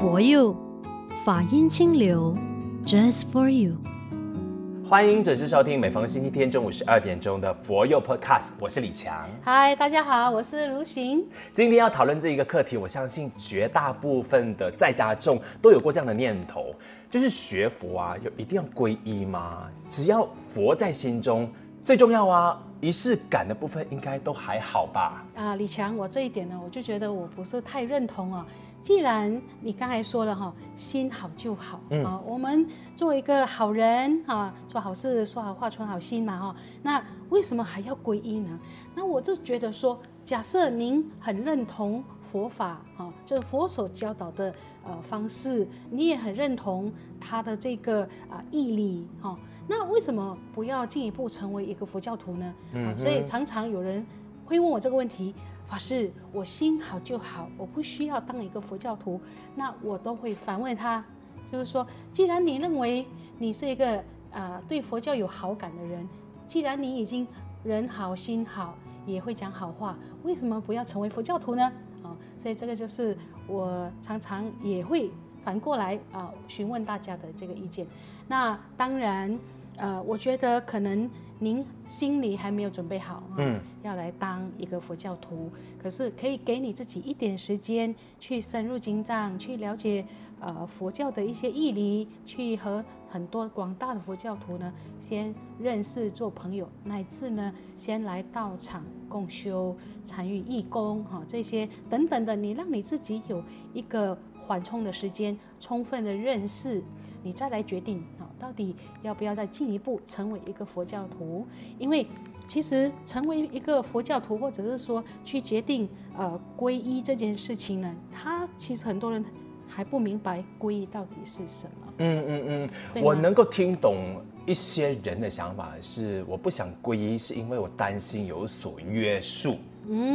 佛佑，法音清流，Just for you。欢迎准时收听每逢星期天中午十二点钟的佛佑 Podcast，我是李强。嗨，大家好，我是如行。今天要讨论这一个课题，我相信绝大部分的在家众都有过这样的念头，就是学佛啊，有一定要皈依吗？只要佛在心中最重要啊，仪式感的部分应该都还好吧？啊，李强，我这一点呢，我就觉得我不是太认同啊。既然你刚才说了哈，心好就好啊，嗯，我们做一个好人啊，做好事，说好话，存好心嘛哈。那为什么还要皈依呢？那我就觉得说，假设您很认同佛法啊，就是佛所教导的呃方式，你也很认同他的这个啊义理哈，那为什么不要进一步成为一个佛教徒呢？嗯，所以常常有人会问我这个问题。法师，我心好就好，我不需要当一个佛教徒。那我都会反问他，就是说，既然你认为你是一个啊、对佛教有好感的人，既然你已经人好心好，也会讲好话，为什么不要成为佛教徒呢？啊、所以这个就是我常常也会反过来啊、询问大家的这个意见。那当然。呃，我觉得可能您心里还没有准备好，嗯，要来当一个佛教徒。可是可以给你自己一点时间，去深入经藏，去了解呃佛教的一些义理，去和很多广大的佛教徒呢先认识做朋友，乃至呢先来到场共修，参与义工哈这些等等的，你让你自己有一个缓冲的时间，充分的认识。你再来决定啊，到底要不要再进一步成为一个佛教徒？因为其实成为一个佛教徒，或者是说去决定呃皈依这件事情呢，他其实很多人还不明白皈依到底是什么。嗯嗯嗯，我能够听懂一些人的想法是，我不想皈依，是因为我担心有所约束。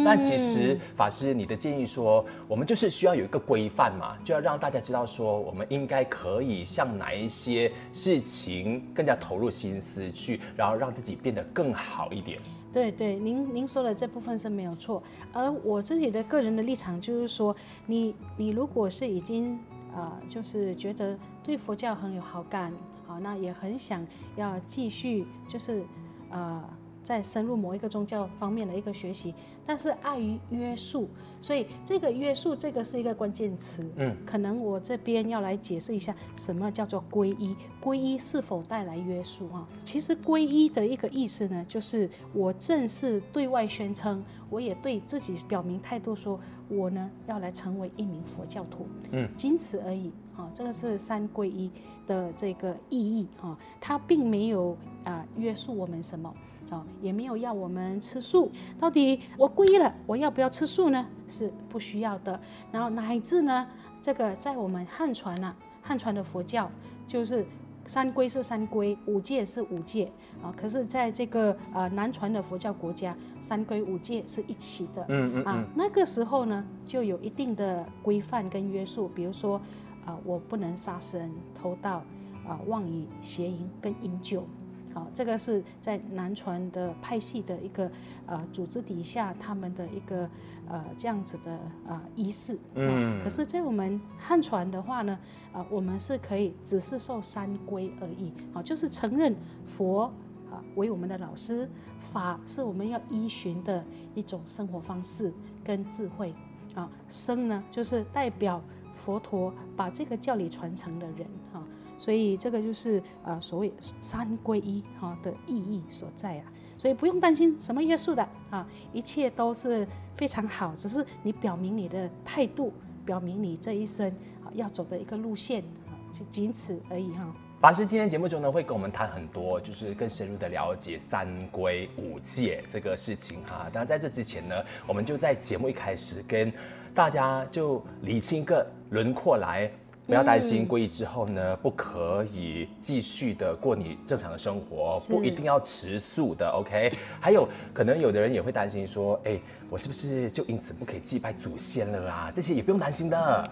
但其实法师，你的建议说，我们就是需要有一个规范嘛，就要让大家知道说，我们应该可以向哪一些事情更加投入心思去，然后让自己变得更好一点。对对，您您说的这部分是没有错，而我自己的个人的立场就是说，你你如果是已经啊、呃，就是觉得对佛教很有好感，好，那也很想要继续就是呃。在深入某一个宗教方面的一个学习，但是碍于约束，所以这个约束这个是一个关键词。嗯，可能我这边要来解释一下什么叫做皈依，皈依是否带来约束啊？其实皈依的一个意思呢，就是我正式对外宣称，我也对自己表明态度，说我呢要来成为一名佛教徒。嗯，仅此而已。啊，这个是三皈依的这个意义啊，它并没有啊约束我们什么。啊，也没有要我们吃素。到底我皈依了，我要不要吃素呢？是不需要的。然后乃至呢，这个在我们汉传啊，汉传的佛教就是三皈是三皈，五戒是五戒啊。可是在这个呃南传的佛教国家，三皈五戒是一起的。嗯嗯啊，那个时候呢，就有一定的规范跟约束，比如说啊，我不能杀生、偷盗啊、妄语、邪淫跟饮酒。好，这个是在南传的派系的一个呃组织底下，他们的一个呃这样子的呃仪式。嗯。可是，在我们汉传的话呢，呃，我们是可以只是受三规而已。啊，就是承认佛啊为我们的老师，法是我们要依循的一种生活方式跟智慧。啊，僧呢就是代表佛陀把这个教理传承的人。哈。所以这个就是呃所谓三皈依哈的意义所在啊，所以不用担心什么约束的啊，一切都是非常好，只是你表明你的态度，表明你这一生啊要走的一个路线啊，就仅此而已哈。法师今天节目中呢会跟我们谈很多，就是更深入的了解三皈五戒这个事情哈。当然在这之前呢，我们就在节目一开始跟大家就理清一个轮廓来。不要担心，皈依之后呢，不可以继续的过你正常的生活，不一定要吃素的，OK？还有可能有的人也会担心说，哎，我是不是就因此不可以祭拜祖先了啊？这些也不用担心的。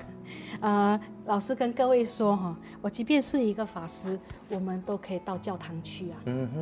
呃，老师跟各位说哈，我即便是一个法师，我们都可以到教堂去啊，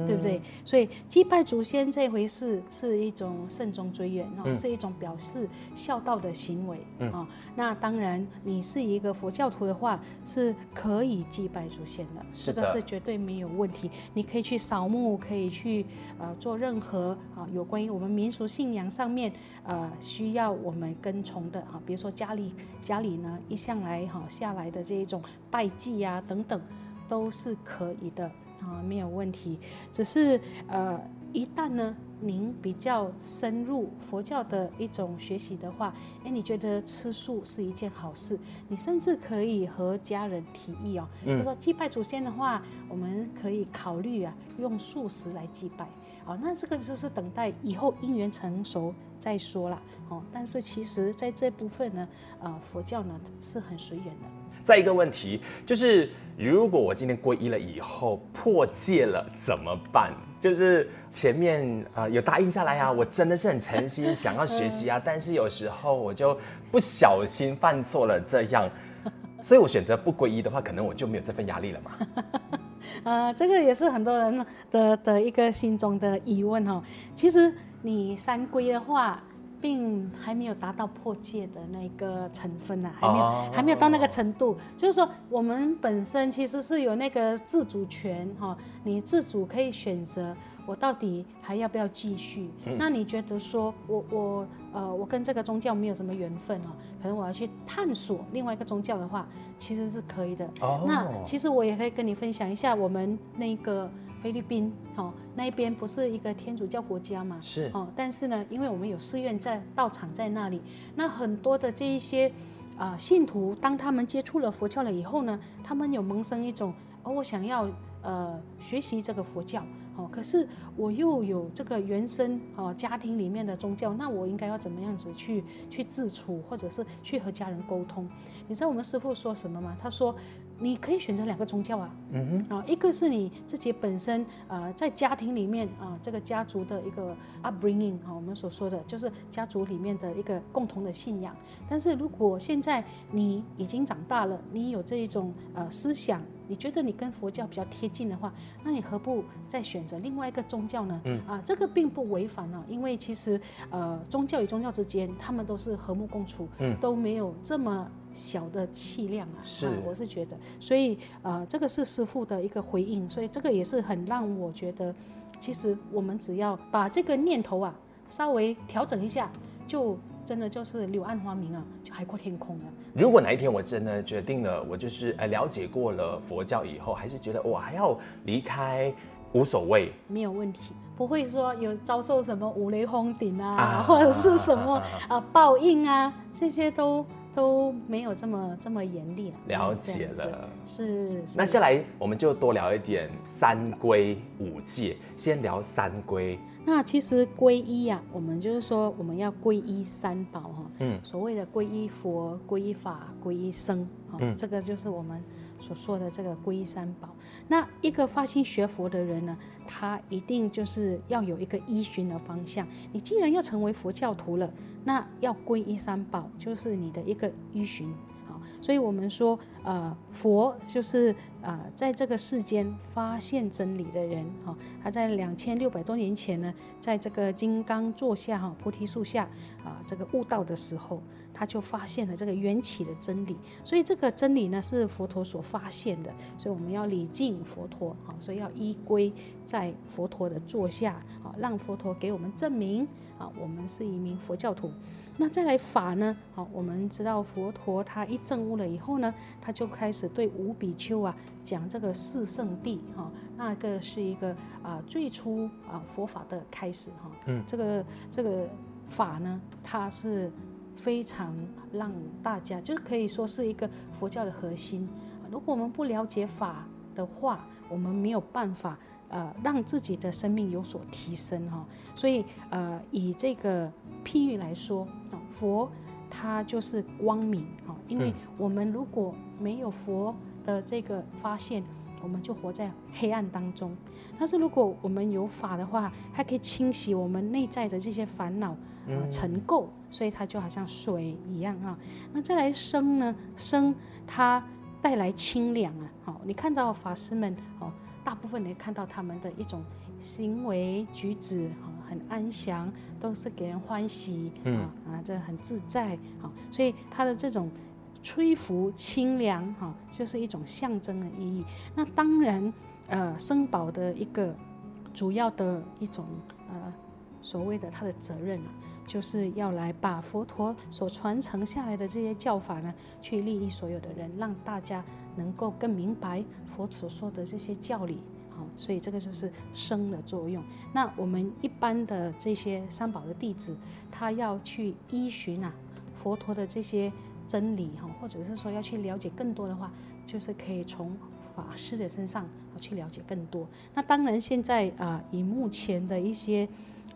对不对？所以祭拜祖先这回事是一种慎终追远哦，嗯、是一种表示孝道的行为啊。那当然，你是一个佛教徒的话，是可以祭拜祖先的，的，这个是绝对没有问题。你可以去扫墓，可以去呃做任何啊有关于我们民俗信仰上面呃需要我们跟从的啊，比如说家里家里呢。一向来哈下来的这一种拜祭啊等等，都是可以的啊，没有问题。只是呃，一旦呢您比较深入佛教的一种学习的话，哎，你觉得吃素是一件好事，你甚至可以和家人提议哦，就、嗯、说祭拜祖先的话，我们可以考虑啊用素食来祭拜。好，那这个就是等待以后因缘成熟再说了。哦，但是其实在这部分呢，呃，佛教呢是很随缘的。再一个问题就是，如果我今天皈依了以后破戒了怎么办？就是前面呃有答应下来啊，我真的是很诚心 想要学习啊，但是有时候我就不小心犯错了这样，所以我选择不皈依的话，可能我就没有这份压力了嘛。呃，这个也是很多人的的一个心中的疑问哈。其实你三规的话，并还没有达到破戒的那个成分呢、啊，还没有、哦、还没有到那个程度。就是说，我们本身其实是有那个自主权哈，你自主可以选择。我到底还要不要继续？嗯、那你觉得说我我呃我跟这个宗教没有什么缘分哦，可能我要去探索另外一个宗教的话，其实是可以的。哦、那其实我也可以跟你分享一下，我们那个菲律宾哦那一边不是一个天主教国家嘛？是哦，但是呢，因为我们有寺院在道场在那里，那很多的这一些啊、呃、信徒，当他们接触了佛教了以后呢，他们有萌生一种哦，我想要呃学习这个佛教。哦，可是我又有这个原生哦家庭里面的宗教，那我应该要怎么样子去去自处，或者是去和家人沟通？你知道我们师父说什么吗？他说，你可以选择两个宗教啊，嗯哼，啊，一个是你自己本身呃在家庭里面啊这个家族的一个 upbringing 啊，我们所说的就是家族里面的一个共同的信仰。但是如果现在你已经长大了，你有这一种呃思想。你觉得你跟佛教比较贴近的话，那你何不再选择另外一个宗教呢？嗯啊，这个并不违反啊，因为其实呃宗教与宗教之间，他们都是和睦共处，嗯，都没有这么小的气量啊。是、啊，我是觉得，所以呃这个是师傅的一个回应，所以这个也是很让我觉得，其实我们只要把这个念头啊稍微调整一下，就。真的就是柳暗花明啊，就海阔天空了。如果哪一天我真的决定了，我就是呃了解过了佛教以后，还是觉得我还要离开，无所谓，没有问题，不会说有遭受什么五雷轰顶啊，啊或者是什么啊，啊，啊报应啊，这些都。都没有这么这么严厉了。了解了，是。是那下来我们就多聊一点三规五戒。先聊三规。那其实皈依呀、啊，我们就是说我们要皈依三宝哈。嗯。所谓的皈依佛、皈依法、皈依僧，哈、嗯，这个就是我们。所说的这个皈依三宝，那一个发心学佛的人呢，他一定就是要有一个依循的方向。你既然要成为佛教徒了，那要皈依三宝，就是你的一个依循。所以我们说，呃，佛就是呃，在这个世间发现真理的人，哈，他在两千六百多年前呢，在这个金刚座下，哈，菩提树下，啊，这个悟道的时候，他就发现了这个缘起的真理。所以这个真理呢，是佛陀所发现的。所以我们要礼敬佛陀，啊，所以要依归在佛陀的座下，啊，让佛陀给我们证明，啊，我们是一名佛教徒。那再来法呢？好，我们知道佛陀他一证悟了以后呢，他就开始对五比丘啊讲这个四圣地哈，那个是一个啊最初啊佛法的开始哈。嗯，这个这个法呢，它是非常让大家就是可以说是一个佛教的核心。如果我们不了解法的话，我们没有办法。呃，让自己的生命有所提升哈，所以呃，以这个譬喻来说，佛它就是光明哈，因为我们如果没有佛的这个发现，我们就活在黑暗当中。但是如果我们有法的话，它可以清洗我们内在的这些烦恼、呃、尘垢，所以它就好像水一样啊。那再来生呢？生它带来清凉啊。好，你看到法师们哦，大部分你看到他们的一种行为举止很安详，都是给人欢喜，嗯啊，这很自在，啊，所以他的这种吹拂清凉，哈，就是一种象征的意义。那当然，呃，僧宝的一个主要的一种呃所谓的他的责任啊，就是要来把佛陀所传承下来的这些教法呢，去利益所有的人，让大家能够更明白佛所说的这些教理。好所以这个就是生的作用。那我们一般的这些三宝的弟子，他要去依循啊佛陀的这些真理哈，或者是说要去了解更多的话，就是可以从法师的身上去了解更多。那当然现在啊、呃，以目前的一些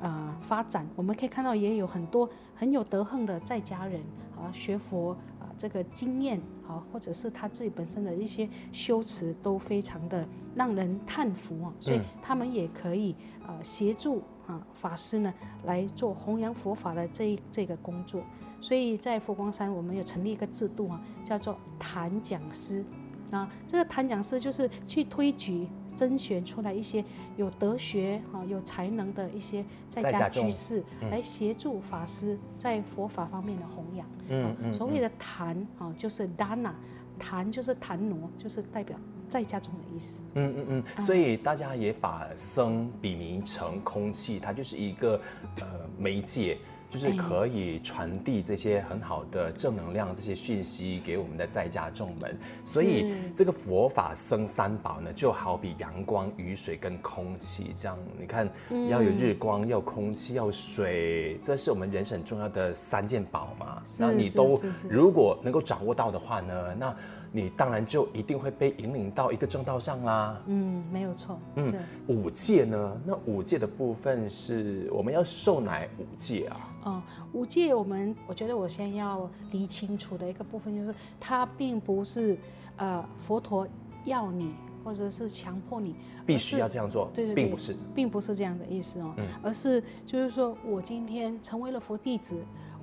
啊、呃、发展，我们可以看到也有很多很有德行的在家人啊学佛啊。这个经验啊，或者是他自己本身的一些修持，都非常的让人叹服啊，所以他们也可以呃协助啊法师呢来做弘扬佛法的这一这个工作。所以在佛光山，我们有成立一个制度啊，叫做坛讲师啊。这个坛讲师就是去推举。甄选出来一些有德学哈、有才能的一些在家居士，来协助法师在佛法方面的弘扬。嗯嗯。所谓的坛啊，就是 dana，坛就是坛挪，就是代表在家中的意思。嗯嗯嗯。所以大家也把僧比拟成空气，它就是一个呃媒介。就是可以传递这些很好的正能量，这些讯息给我们的在家众们。所以这个佛法生三宝呢，就好比阳光、雨水跟空气这样。你看，要有日光，要有空气，要有水，这是我们人生很重要的三件宝嘛。那你都如果能够掌握到的话呢，那。你当然就一定会被引领到一个正道上啦。嗯，没有错。嗯，五戒呢？那五戒的部分是我们要受哪五戒啊？哦，五戒我们我觉得我先要理清楚的一个部分就是，它并不是呃佛陀要你或者是强迫你必须要这样做，对对对，并不是，并不是这样的意思哦，嗯，而是就是说我今天成为了佛弟子，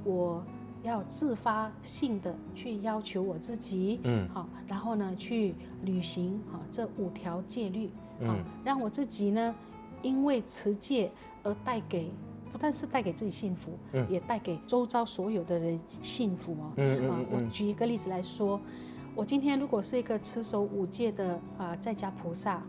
我。要自发性的去要求我自己，嗯，好，然后呢，去履行好这五条戒律，嗯，让我自己呢，因为持戒而带给，不但是带给自己幸福，嗯，也带给周遭所有的人幸福哦，嗯啊，我举一个例子来说，我今天如果是一个持守五戒的啊在家菩萨，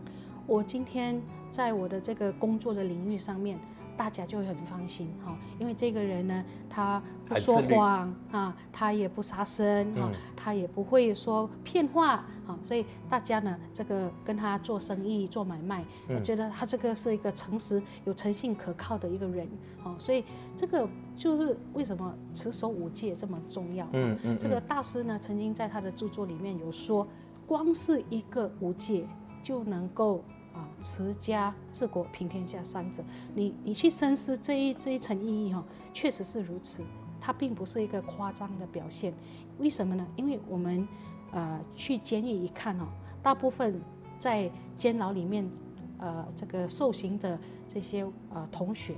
我今天在我的这个工作的领域上面。大家就会很放心哈，因为这个人呢，他不说谎啊，他也不杀生哈，他也不会说骗话啊，所以大家呢，这个跟他做生意做买卖，我觉得他这个是一个诚实、有诚信、可靠的一个人啊，所以这个就是为什么持守五戒这么重要。嗯嗯，这个大师呢，曾经在他的著作里面有说，光是一个五戒就能够。啊，持家治国平天下三者，你你去深思这一这一层意义哈，确实是如此，它并不是一个夸张的表现。为什么呢？因为我们呃去监狱一看哦，大部分在监牢里面呃这个受刑的这些呃同学，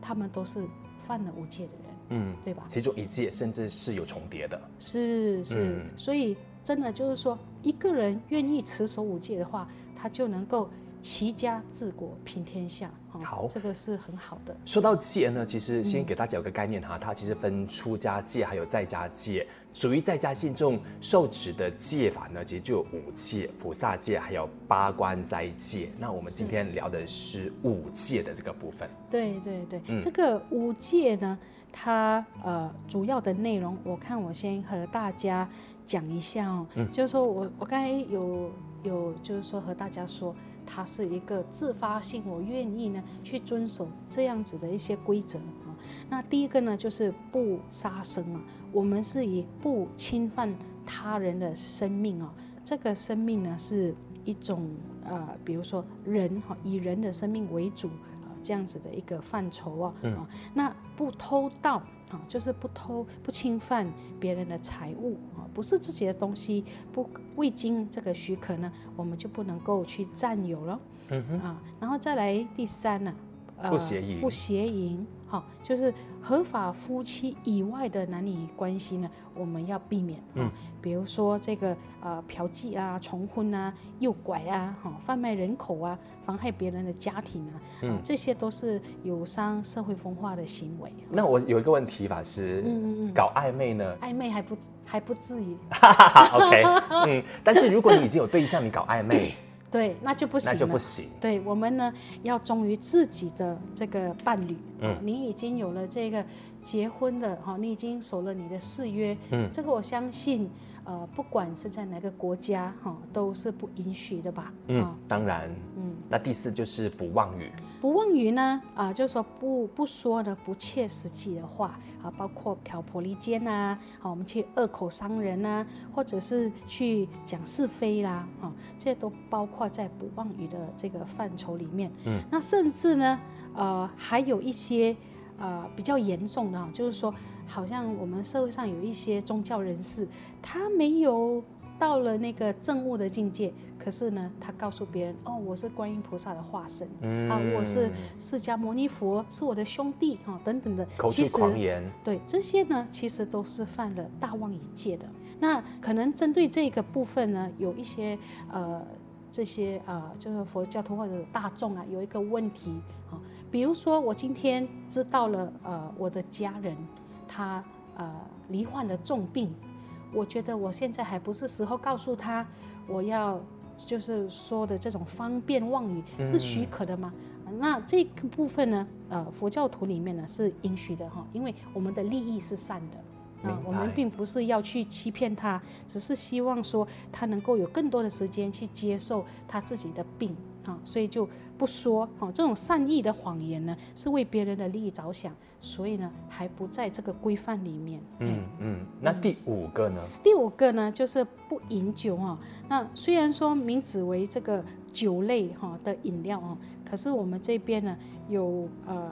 他们都是犯了五戒的人，嗯，对吧？其中一戒甚至是有重叠的，是是，嗯、所以真的就是说，一个人愿意持守五戒的话，他就能够。齐家治国平天下，好，这个是很好的。说到戒呢，其实先给大家有个概念哈，嗯、它其实分出家戒还有在家戒。属于在家信众受持的戒法呢，其实就有五戒：菩萨戒，还有八关斋戒。那我们今天聊的是五戒的这个部分。对对对，嗯、这个五戒呢，它呃主要的内容，我看我先和大家讲一下哦。嗯、就是说我我刚才有有就是说和大家说。它是一个自发性，我愿意呢去遵守这样子的一些规则啊。那第一个呢就是不杀生啊，我们是以不侵犯他人的生命啊，这个生命呢是一种呃，比如说人哈，以人的生命为主啊，这样子的一个范畴啊。嗯。那不偷盗啊，就是不偷不侵犯别人的财物啊，不是自己的东西，不未经这个许可呢，我们就不能够去占有了。嗯哼啊，然后再来第三呢，呃，不邪淫，不邪淫。好，就是合法夫妻以外的男女关系呢，我们要避免。嗯，比如说这个呃嫖妓啊、重婚啊、诱拐啊、哈贩卖人口啊、妨害别人的家庭啊，嗯，这些都是有伤社会风化的行为。那我有一个问题，法师，嗯嗯嗯，搞暧昧呢？暧昧还不还不至于。OK，嗯，但是如果你已经有对象，你搞暧昧。对，那就不行了。那就不行。对，我们呢要忠于自己的这个伴侣。嗯，你已经有了这个结婚的哈，你已经守了你的誓约。嗯，这个我相信。呃，不管是在哪个国家，哈，都是不允许的吧？嗯，当然。嗯，那第四就是不妄语。不妄语呢，啊、呃，就是说不不说的不切实际的话啊，包括挑拨离间啊，好，我们去恶口伤人啊，或者是去讲是非啦，啊，这些都包括在不妄语的这个范畴里面。嗯，那甚至呢，呃，还有一些。呃，比较严重的哈，就是说，好像我们社会上有一些宗教人士，他没有到了那个正悟的境界，可是呢，他告诉别人，哦，我是观音菩萨的化身，嗯、啊，我是释迦牟尼佛，是我的兄弟啊，等等的，口出狂言，对这些呢，其实都是犯了大妄语戒的。那可能针对这个部分呢，有一些呃。这些呃，就是佛教徒或者大众啊，有一个问题啊，比如说我今天知道了呃，我的家人他呃罹患了重病，我觉得我现在还不是时候告诉他，我要就是说的这种方便妄语是许可的吗？嗯、那这个部分呢，呃，佛教徒里面呢是允许的哈，因为我们的利益是善的。啊，我们并不是要去欺骗他，只是希望说他能够有更多的时间去接受他自己的病啊，所以就不说啊，这种善意的谎言呢，是为别人的利益着想，所以呢还不在这个规范里面。嗯嗯，那第五个呢？第五个呢就是不饮酒啊。那虽然说名字为这个酒类哈的饮料啊，可是我们这边呢有呃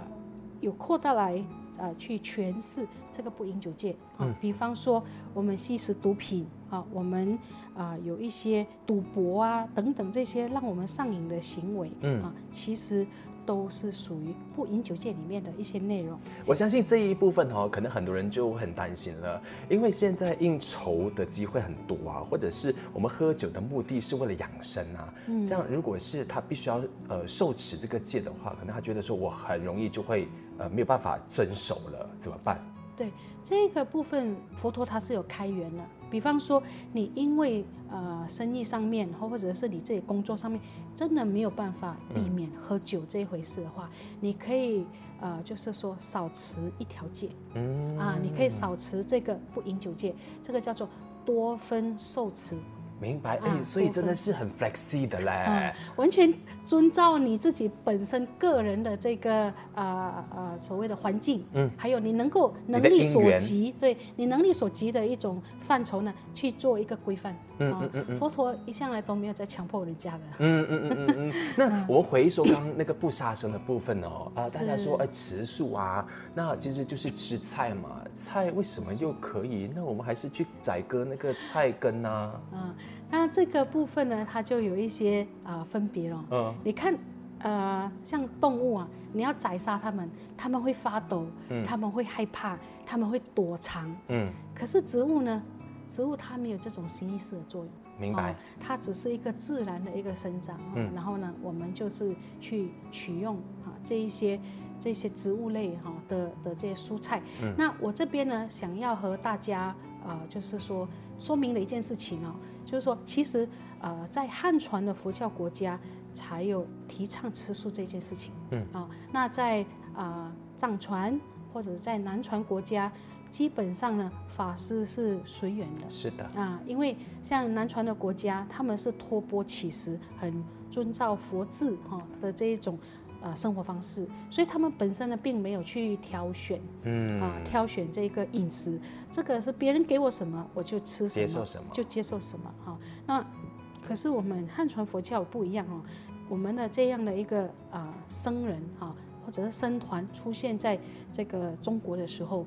有扩大来。呃，去诠释这个不饮酒戒啊，比方说我们吸食毒品啊，我们啊、呃、有一些赌博啊等等这些让我们上瘾的行为，嗯啊，其实都是属于不饮酒戒里面的一些内容。我相信这一部分哦，可能很多人就很担心了，因为现在应酬的机会很多啊，或者是我们喝酒的目的是为了养生啊，嗯，这样如果是他必须要呃受持这个戒的话，可能他觉得说我很容易就会。呃，没有办法遵守了，怎么办？对这个部分，佛陀他是有开源的。比方说，你因为呃生意上面，或或者是你自己工作上面，真的没有办法避免喝酒这一回事的话，嗯、你可以呃就是说少持一条戒，嗯啊，你可以少持这个不饮酒戒，这个叫做多分受持。明白，哎、欸，所以真的是很 flexi 的嘞、嗯，完全遵照你自己本身个人的这个啊啊、呃呃、所谓的环境，嗯，还有你能够能力所及，对你能力所及的一种范畴呢，去做一个规范。嗯嗯嗯，佛陀一向来都没有在强迫人家的。嗯嗯嗯嗯嗯。那我们回忆说刚刚那个不杀生的部分哦，啊，大家说哎吃素啊，那其实就是吃菜嘛，菜为什么又可以？那我们还是去宰割那个菜根啊。嗯，那这个部分呢，它就有一些啊、呃、分别了。嗯，你看，呃，像动物啊，你要宰杀它们，它们会发抖，嗯，它们会害怕，它们会躲藏，嗯，可是植物呢？植物它没有这种形意识的作用，明白？它只是一个自然的一个生长，嗯，然后呢，我们就是去取用哈这一些这些植物类哈的的这些蔬菜。嗯，那我这边呢，想要和大家呃，就是说说明了一件事情哦，就是说其实呃，在汉传的佛教国家才有提倡吃素这件事情，嗯啊，那在啊藏传或者在南传国家。基本上呢，法师是随缘的。是的啊，因为像南传的国家，他们是托钵乞食，很遵照佛制哈的这一种呃生活方式，所以他们本身呢并没有去挑选，嗯啊挑选这个饮食，这个是别人给我什么我就吃什么，接受什么就接受什么哈。那可是我们汉传佛教不一样哦，我们的这样的一个啊僧人哈或者是僧团出现在这个中国的时候。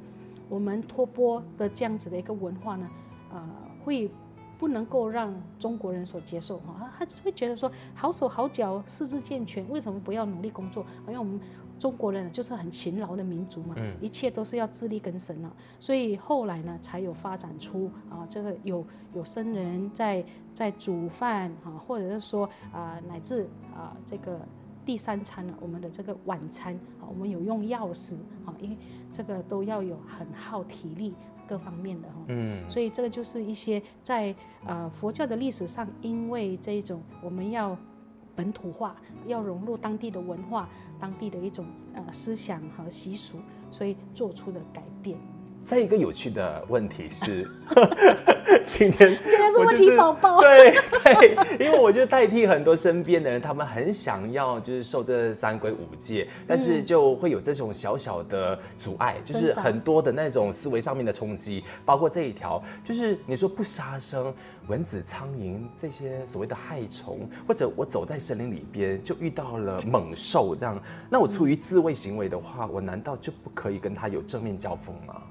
我们托钵的这样子的一个文化呢，呃，会不能够让中国人所接受哈，他会觉得说好手好脚，四肢健全，为什么不要努力工作？好像我们。中国人就是很勤劳的民族嘛，一切都是要自力更生了，所以后来呢，才有发展出啊，这个有有僧人在在煮饭啊，或者是说啊，乃至啊这个第三餐呢，我们的这个晚餐啊，我们有用药食啊，因为这个都要有很耗体力各方面的哈，嗯，所以这个就是一些在呃佛教的历史上，因为这一种我们要。本土化，要融入当地的文化、当地的一种呃思想和习俗，所以做出的改变。再一个有趣的问题是，今天今天是问题宝宝，对对，因为我就代替很多身边的人，他们很想要就是受这三规五戒，但是就会有这种小小的阻碍，就是很多的那种思维上面的冲击，包括这一条，就是你说不杀生，蚊子、苍蝇这些所谓的害虫，或者我走在森林里边就遇到了猛兽这样，那我出于自卫行为的话，我难道就不可以跟他有正面交锋吗？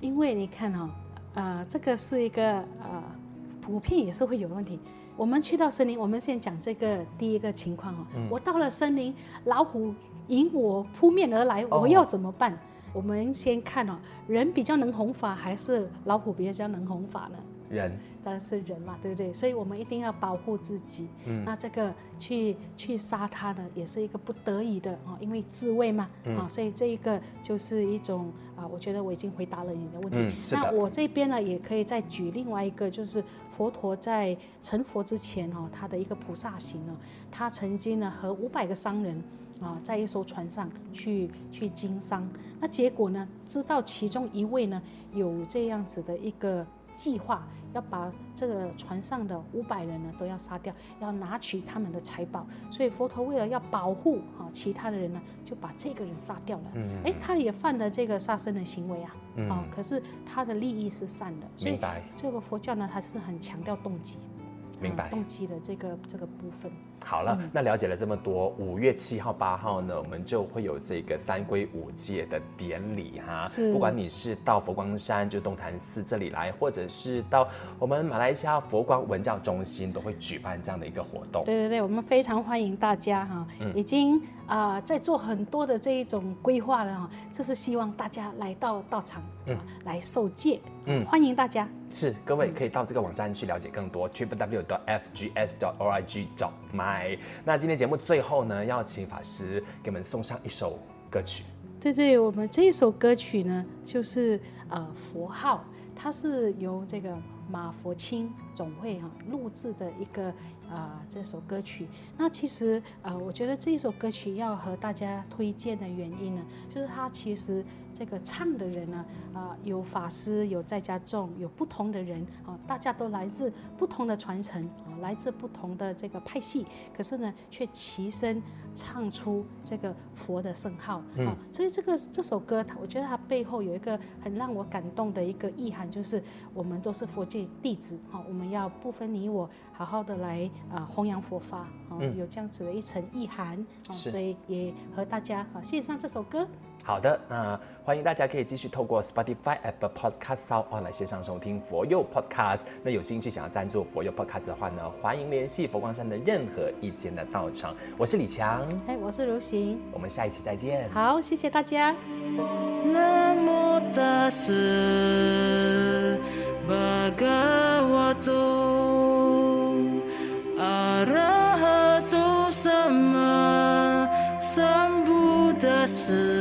因为你看哈、哦，呃，这个是一个呃，普遍也是会有问题。我们去到森林，我们先讲这个第一个情况、哦。嗯、我到了森林，老虎迎我扑面而来，我要怎么办？哦、我们先看哦，人比较能弘法，还是老虎比较能弘法呢？人。当然是人嘛，对不对？所以我们一定要保护自己。嗯，那这个去去杀它呢，也是一个不得已的啊，因为自卫嘛。嗯、啊，所以这一个就是一种啊，我觉得我已经回答了你的问题。嗯、那我这边呢，也可以再举另外一个，就是佛陀在成佛之前哦，他的一个菩萨行呢，他曾经呢和五百个商人啊，在一艘船上去去经商。那结果呢，知道其中一位呢有这样子的一个计划。要把这个船上的五百人呢都要杀掉，要拿取他们的财宝。所以佛陀为了要保护啊其他的人呢，就把这个人杀掉了。嗯，哎，他也犯了这个杀生的行为啊。嗯。啊，可是他的利益是善的。所以这个佛教呢，它是很强调动机。明白。动机的这个这个部分。好了，嗯、那了解了这么多，五月七号、八号呢，我们就会有这个三规五戒的典礼哈。是。不管你是到佛光山就东坛寺这里来，或者是到我们马来西亚佛光文教中心，都会举办这样的一个活动。对对对，我们非常欢迎大家哈，已经啊、呃、在做很多的这一种规划了哈，就是希望大家来到道场，嗯，来受戒，嗯，欢迎大家。是，各位可以到这个网站去了解更多，triple w dot f g s dot o r g dot my。那今天节目最后呢，要请法师给我们送上一首歌曲。对对，我们这一首歌曲呢，就是呃佛号，它是由这个马佛清总会哈、录制的一个啊、这首歌曲。那其实呃，我觉得这首歌曲要和大家推荐的原因呢，就是它其实。这个唱的人呢，啊、有法师，有在家众，有不同的人啊，大家都来自不同的传承啊，来自不同的这个派系，可是呢，却齐声唱出这个佛的圣号啊。嗯、所以这个这首歌，它我觉得它背后有一个很让我感动的一个意涵，就是我们都是佛界弟子哈，我们要不分你我，好好的来啊弘扬佛法啊，有这样子的一层意涵啊，嗯、所以也和大家啊献上这首歌。好的，那，欢迎大家可以继续透过 Spotify Apple Podcasts 或哦来线上收听佛佑 Podcast。那有兴趣想要赞助佛佑 Podcast 的话呢，欢迎联系佛光山的任何一间的道场。我是李强。哎，我是如行，我们下一期再见。好，谢谢大家。那么大士。阿那阿多，阿那阿多，什么？三不的四。